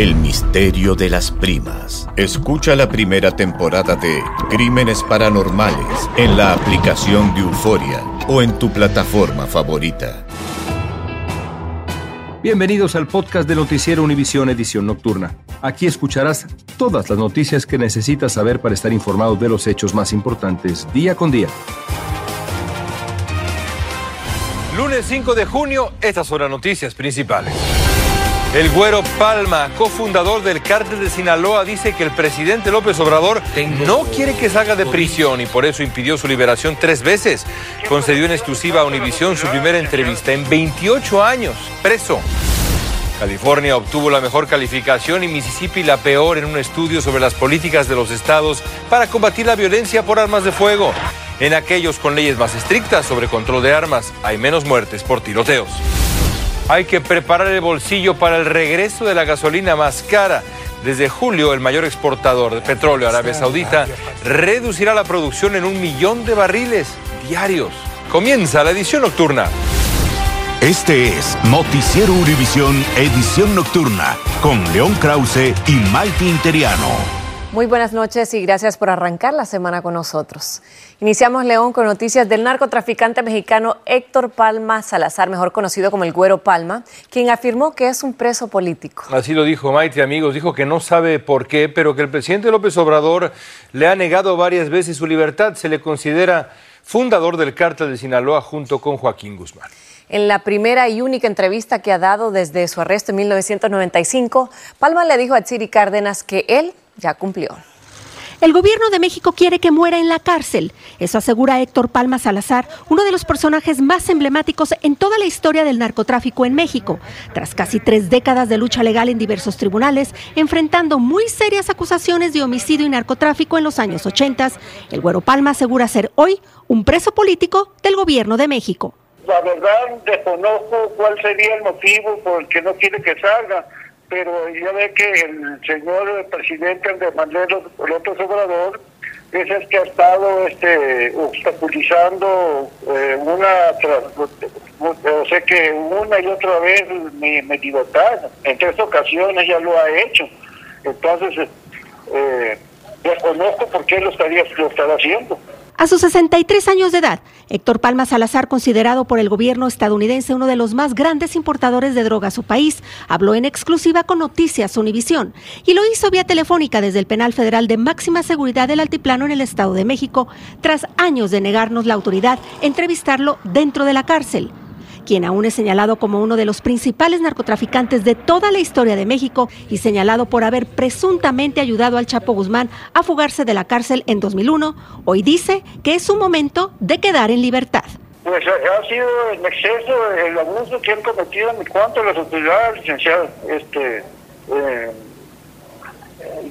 El misterio de las primas. Escucha la primera temporada de Crímenes Paranormales en la aplicación de Euforia o en tu plataforma favorita. Bienvenidos al podcast de Noticiero Univisión Edición Nocturna. Aquí escucharás todas las noticias que necesitas saber para estar informado de los hechos más importantes día con día. Lunes 5 de junio, estas son las noticias principales. El Güero Palma, cofundador del cártel de Sinaloa, dice que el presidente López Obrador no quiere que salga de prisión y por eso impidió su liberación tres veces. Concedió en exclusiva a Univisión su primera entrevista en 28 años, preso. California obtuvo la mejor calificación y Mississippi la peor en un estudio sobre las políticas de los estados para combatir la violencia por armas de fuego. En aquellos con leyes más estrictas sobre control de armas hay menos muertes por tiroteos. Hay que preparar el bolsillo para el regreso de la gasolina más cara. Desde julio, el mayor exportador de petróleo, Arabia Saudita, reducirá la producción en un millón de barriles diarios. Comienza la edición nocturna. Este es Noticiero Univisión Edición Nocturna con León Krause y Maite Interiano. Muy buenas noches y gracias por arrancar la semana con nosotros. Iniciamos León con noticias del narcotraficante mexicano Héctor Palma Salazar, mejor conocido como el Güero Palma, quien afirmó que es un preso político. Así lo dijo Maite, amigos. Dijo que no sabe por qué, pero que el presidente López Obrador le ha negado varias veces su libertad. Se le considera fundador del cártel de Sinaloa junto con Joaquín Guzmán. En la primera y única entrevista que ha dado desde su arresto en 1995, Palma le dijo a Chiri Cárdenas que él ya cumplió. El gobierno de México quiere que muera en la cárcel. Eso asegura Héctor Palma Salazar, uno de los personajes más emblemáticos en toda la historia del narcotráfico en México. Tras casi tres décadas de lucha legal en diversos tribunales, enfrentando muy serias acusaciones de homicidio y narcotráfico en los años 80, el Güero Palma asegura ser hoy un preso político del gobierno de México. La verdad, desconozco cuál sería el motivo por el que no quiere que salga pero ya ve que el señor presidente Andrés Manuel López Obrador es el que ha estado este, obstaculizando eh, una, o sea que una y otra vez mi, mi, libertad. En tres ocasiones ya lo ha hecho. Entonces, eh, desconozco por qué lo estaría lo estará haciendo. A sus 63 años de edad, Héctor Palma Salazar, considerado por el gobierno estadounidense uno de los más grandes importadores de droga a su país, habló en exclusiva con Noticias Univisión y lo hizo vía telefónica desde el penal federal de máxima seguridad del Altiplano en el Estado de México, tras años de negarnos la autoridad entrevistarlo dentro de la cárcel quien aún es señalado como uno de los principales narcotraficantes de toda la historia de México y señalado por haber presuntamente ayudado al Chapo Guzmán a fugarse de la cárcel en 2001, hoy dice que es su momento de quedar en libertad. Pues ha sido en exceso el abuso que han cometido en cuanto a las autoridades, licenciado. Este, eh,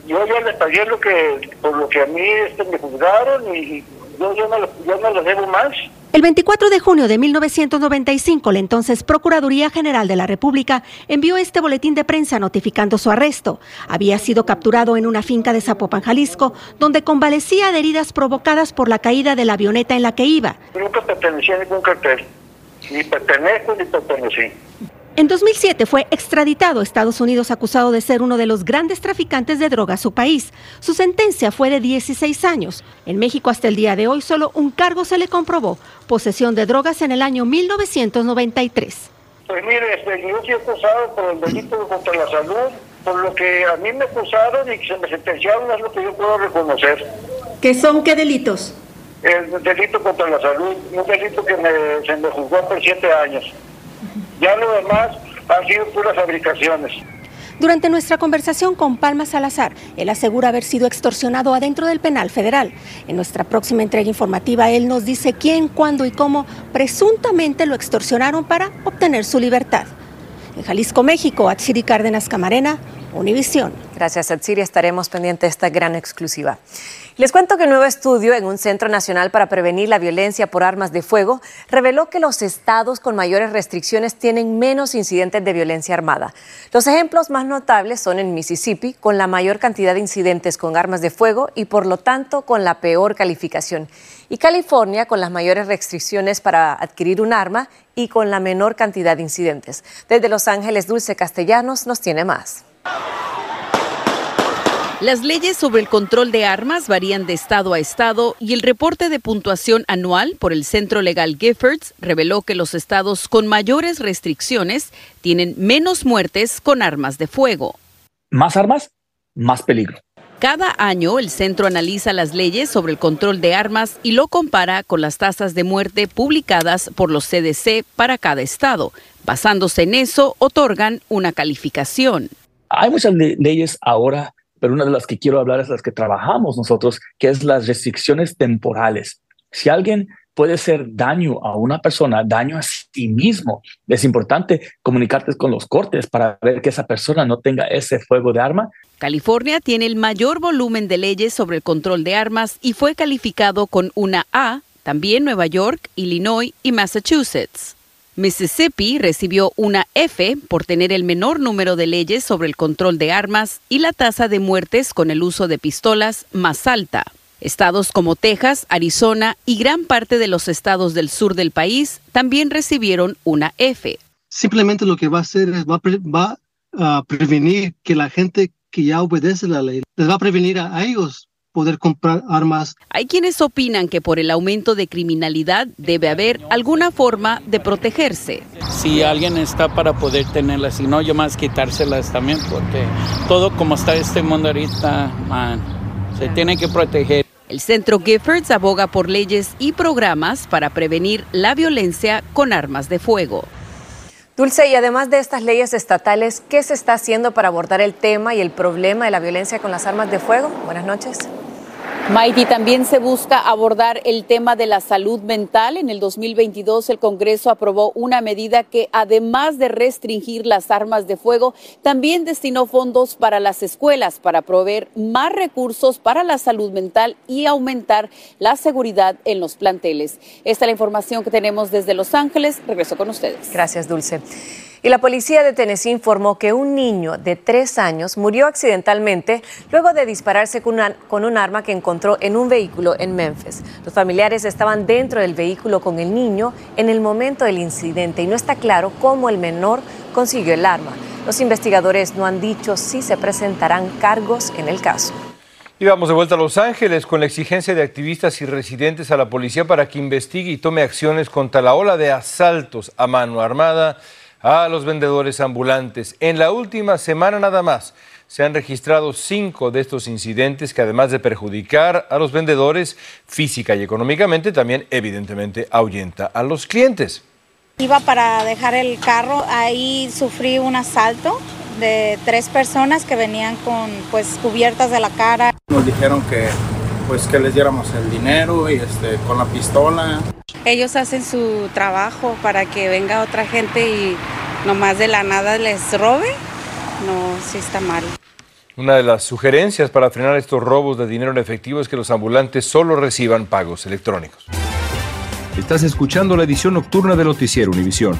yo ya les pagué lo que, por lo que a mí este, me juzgaron y yo ya no, yo no les debo más. El 24 de junio de 1995, la entonces Procuraduría General de la República envió este boletín de prensa notificando su arresto. Había sido capturado en una finca de Zapopan, Jalisco, donde convalecía de heridas provocadas por la caída de la avioneta en la que iba. Nunca pertenecía a ningún cartel. Ni pertenezco ni pertenecí. En 2007 fue extraditado a Estados Unidos acusado de ser uno de los grandes traficantes de droga a su país. Su sentencia fue de 16 años. En México hasta el día de hoy solo un cargo se le comprobó, posesión de drogas en el año 1993. Pues mire, este, yo fui acusado por el delito contra la salud, por lo que a mí me acusaron y se me sentenciaron es lo que yo puedo reconocer. ¿Qué son qué delitos? El delito contra la salud, un delito que se me juzgó por siete años. Ya lo demás han sido puras fabricaciones. Durante nuestra conversación con Palma Salazar, él asegura haber sido extorsionado adentro del penal federal. En nuestra próxima entrega informativa, él nos dice quién, cuándo y cómo presuntamente lo extorsionaron para obtener su libertad. En Jalisco, México, Atsiri Cárdenas Camarena, Univisión. Gracias, Atsiri. Estaremos pendientes de esta gran exclusiva. Les cuento que un nuevo estudio en un Centro Nacional para Prevenir la Violencia por Armas de Fuego reveló que los estados con mayores restricciones tienen menos incidentes de violencia armada. Los ejemplos más notables son en Mississippi, con la mayor cantidad de incidentes con armas de fuego y por lo tanto con la peor calificación, y California con las mayores restricciones para adquirir un arma y con la menor cantidad de incidentes. Desde Los Ángeles, Dulce Castellanos nos tiene más. Las leyes sobre el control de armas varían de estado a estado y el reporte de puntuación anual por el Centro Legal Giffords reveló que los estados con mayores restricciones tienen menos muertes con armas de fuego. Más armas, más peligro. Cada año el centro analiza las leyes sobre el control de armas y lo compara con las tasas de muerte publicadas por los CDC para cada estado. Basándose en eso, otorgan una calificación. Hay muchas leyes ahora pero una de las que quiero hablar es las que trabajamos nosotros, que es las restricciones temporales. Si alguien puede hacer daño a una persona, daño a sí mismo, es importante comunicarte con los cortes para ver que esa persona no tenga ese fuego de arma. California tiene el mayor volumen de leyes sobre el control de armas y fue calificado con una A, también Nueva York, Illinois y Massachusetts. Mississippi recibió una F por tener el menor número de leyes sobre el control de armas y la tasa de muertes con el uso de pistolas más alta. Estados como Texas, Arizona y gran parte de los estados del sur del país también recibieron una F. Simplemente lo que va a hacer es va, a prevenir que la gente que ya obedece la ley les va a prevenir a ellos poder comprar armas. Hay quienes opinan que por el aumento de criminalidad debe haber alguna forma de protegerse. Si alguien está para poder tenerlas, si no, yo más quitárselas también, porque todo como está este mundo ahorita, se tiene que proteger. El Centro Giffords aboga por leyes y programas para prevenir la violencia con armas de fuego. Dulce, y además de estas leyes estatales, ¿qué se está haciendo para abordar el tema y el problema de la violencia con las armas de fuego? Buenas noches. Maiti, también se busca abordar el tema de la salud mental. En el 2022 el Congreso aprobó una medida que, además de restringir las armas de fuego, también destinó fondos para las escuelas para proveer más recursos para la salud mental y aumentar la seguridad en los planteles. Esta es la información que tenemos desde Los Ángeles. Regreso con ustedes. Gracias, Dulce. Y la policía de Tennessee informó que un niño de tres años murió accidentalmente luego de dispararse con, un arma que encontró en un vehículo en Memphis. Los familiares estaban dentro del vehículo con el niño en el momento del incidente y no está claro cómo el menor consiguió el arma. Los investigadores no han dicho si se presentarán cargos en el caso. Y vamos de vuelta a Los Ángeles con la exigencia de activistas y residentes a la policía para que investigue y tome acciones contra la ola de asaltos a mano armada a los vendedores ambulantes. En la última semana nada más se han registrado cinco de estos incidentes que además de perjudicar a los vendedores física y económicamente, también evidentemente ahuyenta a los clientes. Iba para dejar el carro, ahí sufrí un asalto de tres personas que venían con pues cubiertas de la cara. Nos dijeron que pues que les diéramos el dinero y este con la pistola. Ellos hacen su trabajo para que venga otra gente y nomás de la nada les robe. No, sí está mal. Una de las sugerencias para frenar estos robos de dinero en efectivo es que los ambulantes solo reciban pagos electrónicos. Estás escuchando la edición nocturna de Noticiero Univisión.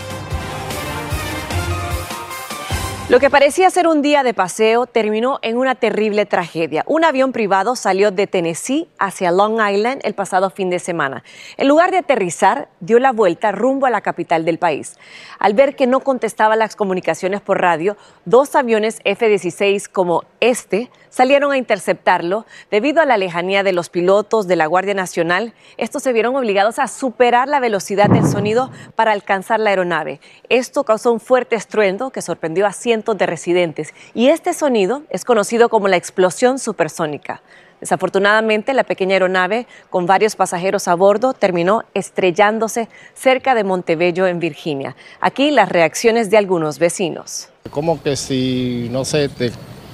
Lo que parecía ser un día de paseo terminó en una terrible tragedia. Un avión privado salió de Tennessee hacia Long Island el pasado fin de semana. En lugar de aterrizar, dio la vuelta rumbo a la capital del país. Al ver que no contestaba las comunicaciones por radio, dos aviones F-16 como este salieron a interceptarlo debido a la lejanía de los pilotos de la Guardia Nacional. Estos se vieron obligados a superar la velocidad del sonido para alcanzar la aeronave. Esto causó un fuerte estruendo que sorprendió a cientos de residentes y este sonido es conocido como la explosión supersónica. Desafortunadamente, la pequeña aeronave con varios pasajeros a bordo terminó estrellándose cerca de Montebello, en Virginia. Aquí las reacciones de algunos vecinos. Como que si, no sé,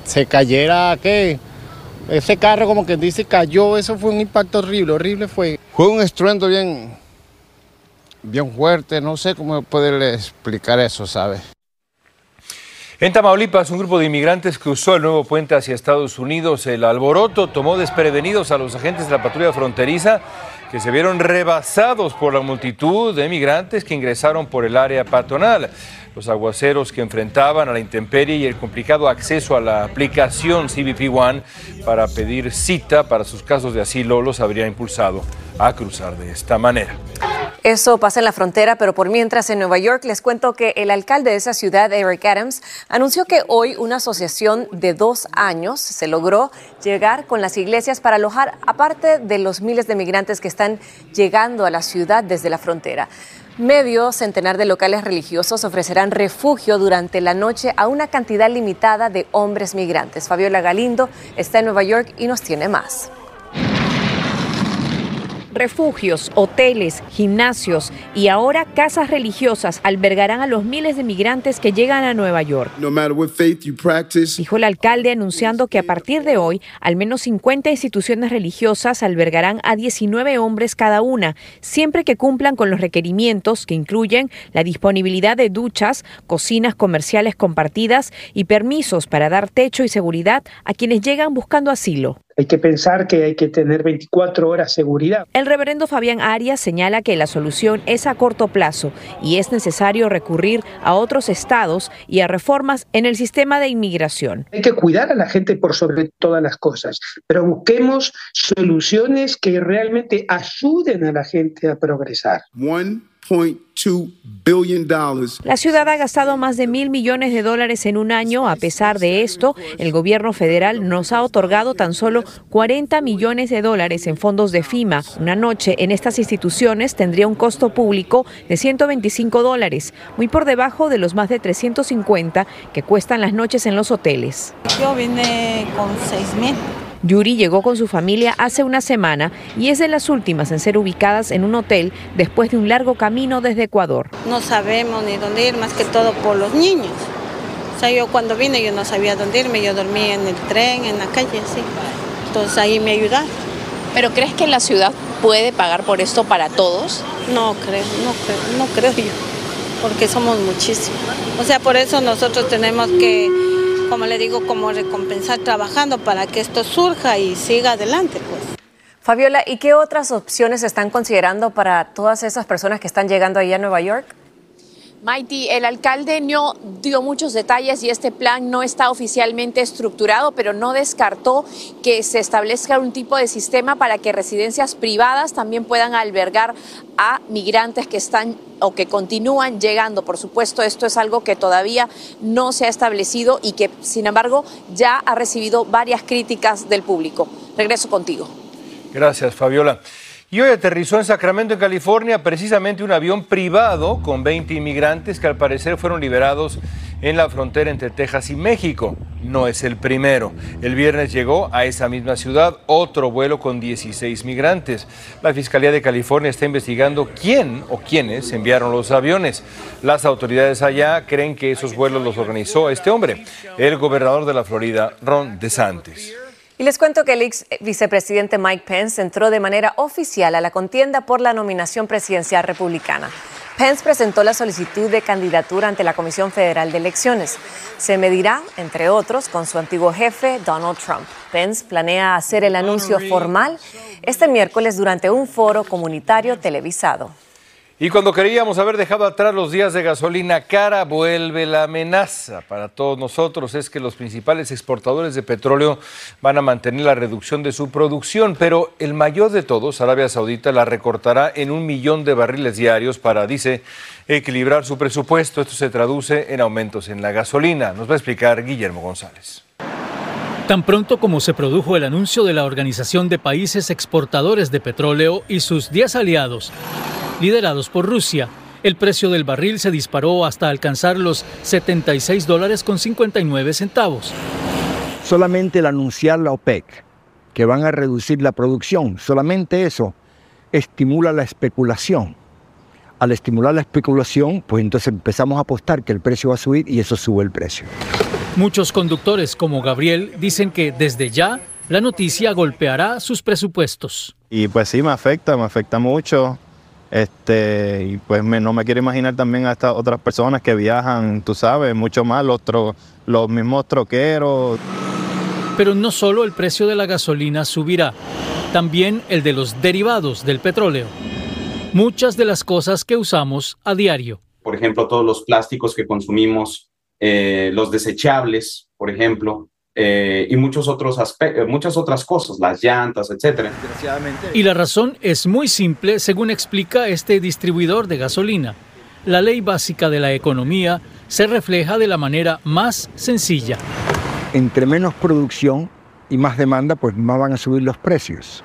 se cayera, ¿qué? Ese carro como que dice cayó, eso fue un impacto horrible, horrible fue. Fue un estruendo bien, bien fuerte, no sé cómo poderle explicar eso, ¿sabes? En Tamaulipas, un grupo de inmigrantes cruzó el nuevo puente hacia Estados Unidos. El alboroto tomó desprevenidos a los agentes de la patrulla fronteriza que se vieron rebasados por la multitud de inmigrantes que ingresaron por el área patronal. Los aguaceros que enfrentaban a la intemperie y el complicado acceso a la aplicación CBP One para pedir cita para sus casos de asilo los habría impulsado a cruzar de esta manera. Eso pasa en la frontera, pero por mientras en Nueva York les cuento que el alcalde de esa ciudad, Eric Adams, anunció que hoy una asociación de dos años se logró llegar con las iglesias para alojar, aparte de los miles de migrantes que están llegando a la ciudad desde la frontera. Medio centenar de locales religiosos ofrecerán refugio durante la noche a una cantidad limitada de hombres migrantes. Fabiola Galindo está en Nueva York y nos tiene más. Refugios, hoteles, gimnasios y ahora casas religiosas albergarán a los miles de migrantes que llegan a Nueva York. Dijo el alcalde anunciando que a partir de hoy al menos 50 instituciones religiosas albergarán a 19 hombres cada una, siempre que cumplan con los requerimientos que incluyen la disponibilidad de duchas, cocinas comerciales compartidas y permisos para dar techo y seguridad a quienes llegan buscando asilo. Hay que pensar que hay que tener 24 horas seguridad. El reverendo Fabián Arias señala que la solución es a corto plazo y es necesario recurrir a otros estados y a reformas en el sistema de inmigración. Hay que cuidar a la gente por sobre todas las cosas, pero busquemos soluciones que realmente ayuden a la gente a progresar. La ciudad ha gastado más de mil millones de dólares en un año. A pesar de esto, el gobierno federal nos ha otorgado tan solo 40 millones de dólares en fondos de FIMA. Una noche en estas instituciones tendría un costo público de 125 dólares, muy por debajo de los más de 350 que cuestan las noches en los hoteles. Yo vine con 6 mil. Yuri llegó con su familia hace una semana y es de las últimas en ser ubicadas en un hotel después de un largo camino desde Ecuador. No sabemos ni dónde ir, más que todo por los niños. O sea, yo cuando vine yo no sabía dónde irme, yo dormí en el tren, en la calle, sí. Entonces ahí me ayudaron. ¿Pero crees que la ciudad puede pagar por esto para todos? No creo, no creo, no creo yo, porque somos muchísimos. O sea, por eso nosotros tenemos que como le digo, como recompensar trabajando para que esto surja y siga adelante, pues. Fabiola, ¿y qué otras opciones están considerando para todas esas personas que están llegando ahí a Nueva York? Mighty, el alcalde no dio muchos detalles y este plan no está oficialmente estructurado, pero no descartó que se establezca un tipo de sistema para que residencias privadas también puedan albergar a migrantes que están o que continúan llegando. Por supuesto, esto es algo que todavía no se ha establecido y que, sin embargo, ya ha recibido varias críticas del público. Regreso contigo. Gracias, Fabiola. Y hoy aterrizó en Sacramento, en California, precisamente un avión privado con 20 inmigrantes que al parecer fueron liberados en la frontera entre Texas y México. No es el primero. El viernes llegó a esa misma ciudad otro vuelo con 16 migrantes. La Fiscalía de California está investigando quién o quiénes enviaron los aviones. Las autoridades allá creen que esos vuelos los organizó este hombre, el gobernador de la Florida, Ron DeSantis. Y les cuento que el ex vicepresidente Mike Pence entró de manera oficial a la contienda por la nominación presidencial republicana. Pence presentó la solicitud de candidatura ante la Comisión Federal de Elecciones. Se medirá, entre otros, con su antiguo jefe, Donald Trump. Pence planea hacer el anuncio formal este miércoles durante un foro comunitario televisado. Y cuando queríamos haber dejado atrás los días de gasolina cara, vuelve la amenaza para todos nosotros. Es que los principales exportadores de petróleo van a mantener la reducción de su producción, pero el mayor de todos, Arabia Saudita, la recortará en un millón de barriles diarios para, dice, equilibrar su presupuesto. Esto se traduce en aumentos en la gasolina. Nos va a explicar Guillermo González. Tan pronto como se produjo el anuncio de la Organización de Países Exportadores de Petróleo y sus 10 aliados, liderados por Rusia, el precio del barril se disparó hasta alcanzar los 76 dólares con 59 centavos. Solamente el anunciar la OPEC que van a reducir la producción. Solamente eso estimula la especulación. Al estimular la especulación, pues entonces empezamos a apostar que el precio va a subir y eso sube el precio. Muchos conductores como Gabriel dicen que desde ya la noticia golpeará sus presupuestos. Y pues sí, me afecta, me afecta mucho. Este, y pues no me quiero imaginar también a estas otras personas que viajan, tú sabes, mucho más, los, los mismos troqueros. Pero no solo el precio de la gasolina subirá, también el de los derivados del petróleo. Muchas de las cosas que usamos a diario. Por ejemplo, todos los plásticos que consumimos, eh, los desechables, por ejemplo, eh, y muchos otros aspectos, muchas otras cosas, las llantas, etcétera. Y la razón es muy simple, según explica este distribuidor de gasolina. La ley básica de la economía se refleja de la manera más sencilla. Entre menos producción y más demanda, pues más van a subir los precios.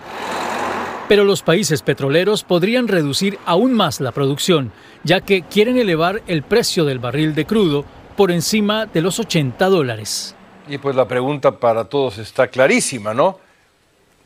Pero los países petroleros podrían reducir aún más la producción, ya que quieren elevar el precio del barril de crudo por encima de los 80 dólares. Y pues la pregunta para todos está clarísima, ¿no?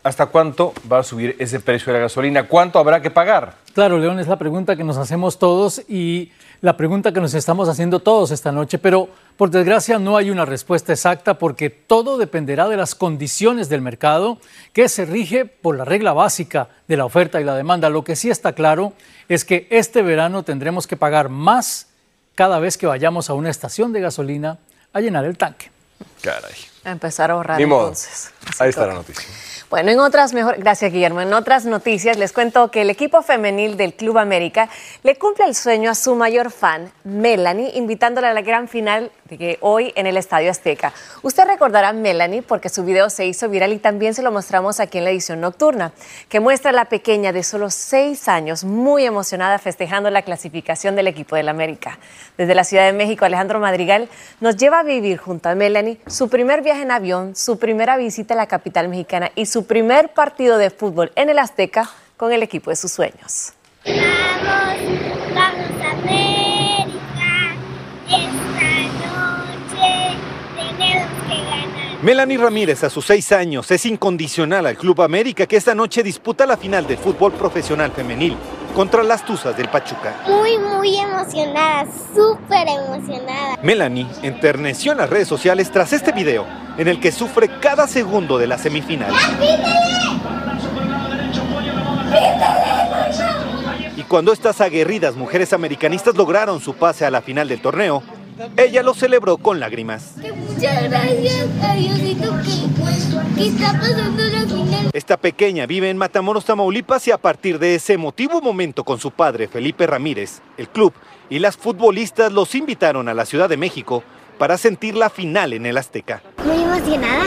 ¿Hasta cuánto va a subir ese precio de la gasolina? ¿Cuánto habrá que pagar? Claro, León, es la pregunta que nos hacemos todos y la pregunta que nos estamos haciendo todos esta noche, pero por desgracia no hay una respuesta exacta porque todo dependerá de las condiciones del mercado que se rige por la regla básica de la oferta y la demanda. Lo que sí está claro es que este verano tendremos que pagar más cada vez que vayamos a una estación de gasolina a llenar el tanque. Caray. A empezar a ahorrar entonces. Ahí está la noticia. Bueno, en otras mejor, gracias Guillermo. En otras noticias les cuento que el equipo femenil del Club América le cumple el sueño a su mayor fan, Melanie, invitándola a la gran final de hoy en el Estadio Azteca. Usted recordará a Melanie porque su video se hizo viral y también se lo mostramos aquí en la edición nocturna, que muestra a la pequeña de solo seis años muy emocionada festejando la clasificación del equipo del América. Desde la Ciudad de México, Alejandro Madrigal nos lleva a vivir junto a Melanie su primer viaje en avión, su primera visita a la capital mexicana y su primer partido de fútbol en el Azteca con el equipo de sus sueños. Vamos, vamos a América. Esta noche tenemos que ganar. Melanie Ramírez, a sus seis años, es incondicional al Club América que esta noche disputa la final del fútbol profesional femenil contra las Tuzas del Pachuca. Muy, muy emocionada, súper emocionada. Melanie enterneció en las redes sociales tras este video, en el que sufre cada segundo de la semifinal. Y cuando estas aguerridas mujeres americanistas lograron su pase a la final del torneo, ella lo celebró con lágrimas. Muchas gracias a Diosito que, que está pasando la final. Esta pequeña vive en Matamoros, Tamaulipas y a partir de ese emotivo momento con su padre Felipe Ramírez, el club y las futbolistas los invitaron a la Ciudad de México para sentir la final en el Azteca. Muy emocionada.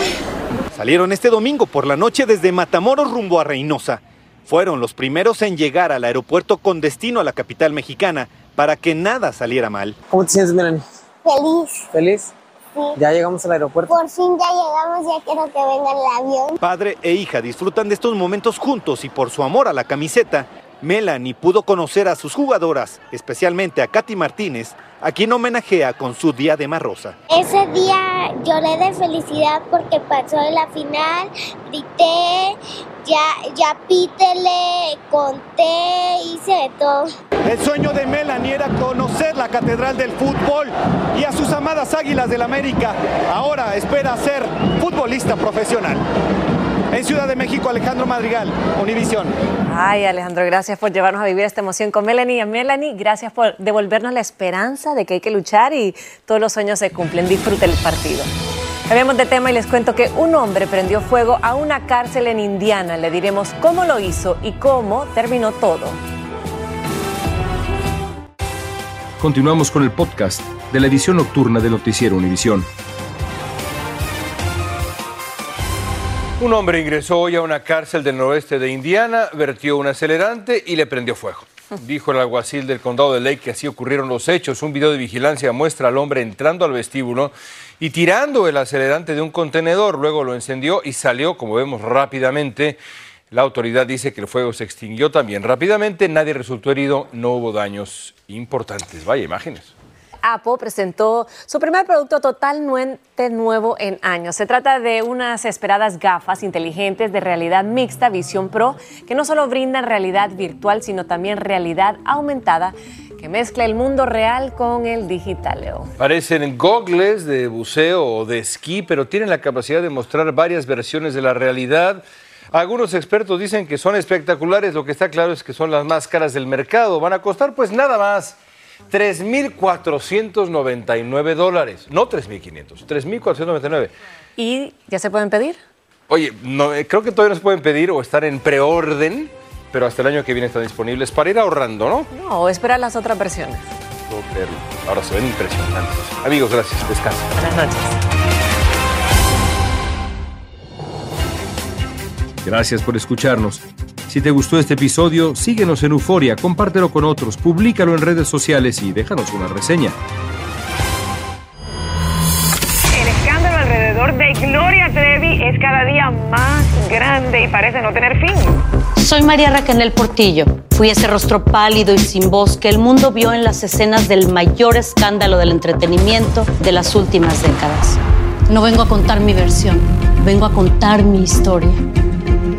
Salieron este domingo por la noche desde Matamoros rumbo a Reynosa. Fueron los primeros en llegar al aeropuerto con destino a la capital mexicana para que nada saliera mal. ¿Cómo te sientes, Melanie? Feliz. ¿Feliz? Sí. Ya llegamos al aeropuerto. Por fin ya llegamos, ya quiero que venga el avión. Padre e hija disfrutan de estos momentos juntos y por su amor a la camiseta, Melanie pudo conocer a sus jugadoras, especialmente a Katy Martínez, a quien homenajea con su diadema rosa. Ese día lloré de felicidad porque pasó la final, grité, ya, ya pítele, conté, hice de todo. El sueño de Melanie era conocer la Catedral del Fútbol y a sus amadas Águilas del América. Ahora espera ser futbolista profesional. En Ciudad de México, Alejandro Madrigal, Univisión. Ay, Alejandro, gracias por llevarnos a vivir esta emoción con Melanie. Melanie, gracias por devolvernos la esperanza de que hay que luchar y todos los sueños se cumplen. Disfrute el partido. Cambiamos de tema y les cuento que un hombre prendió fuego a una cárcel en Indiana. Le diremos cómo lo hizo y cómo terminó todo. Continuamos con el podcast de la edición nocturna de Noticiero Univisión. Un hombre ingresó hoy a una cárcel del noroeste de Indiana, vertió un acelerante y le prendió fuego. Dijo el alguacil del condado de Lake que así ocurrieron los hechos. Un video de vigilancia muestra al hombre entrando al vestíbulo y tirando el acelerante de un contenedor. Luego lo encendió y salió, como vemos rápidamente. La autoridad dice que el fuego se extinguió también rápidamente. Nadie resultó herido, no hubo daños importantes. Vaya imágenes. Apple presentó su primer producto totalmente nuevo en años. Se trata de unas esperadas gafas inteligentes de realidad mixta Visión Pro que no solo brindan realidad virtual, sino también realidad aumentada que mezcla el mundo real con el digital. Parecen gogles de buceo o de esquí, pero tienen la capacidad de mostrar varias versiones de la realidad. Algunos expertos dicen que son espectaculares, lo que está claro es que son las más caras del mercado. Van a costar pues nada más 3.499 dólares, no 3.500, 3.499. ¿Y ya se pueden pedir? Oye, no, eh, creo que todavía no se pueden pedir o estar en preorden, pero hasta el año que viene están disponibles para ir ahorrando, ¿no? No, o esperar las otras versiones. Ahora se ven impresionantes. Amigos, gracias. Descansen. Buenas noches. Gracias por escucharnos. Si te gustó este episodio, síguenos en Euforia, compártelo con otros, públicalo en redes sociales y déjanos una reseña. El escándalo alrededor de Gloria Trevi es cada día más grande y parece no tener fin. Soy María Raquel Portillo. Fui ese rostro pálido y sin voz que el mundo vio en las escenas del mayor escándalo del entretenimiento de las últimas décadas. No vengo a contar mi versión, vengo a contar mi historia.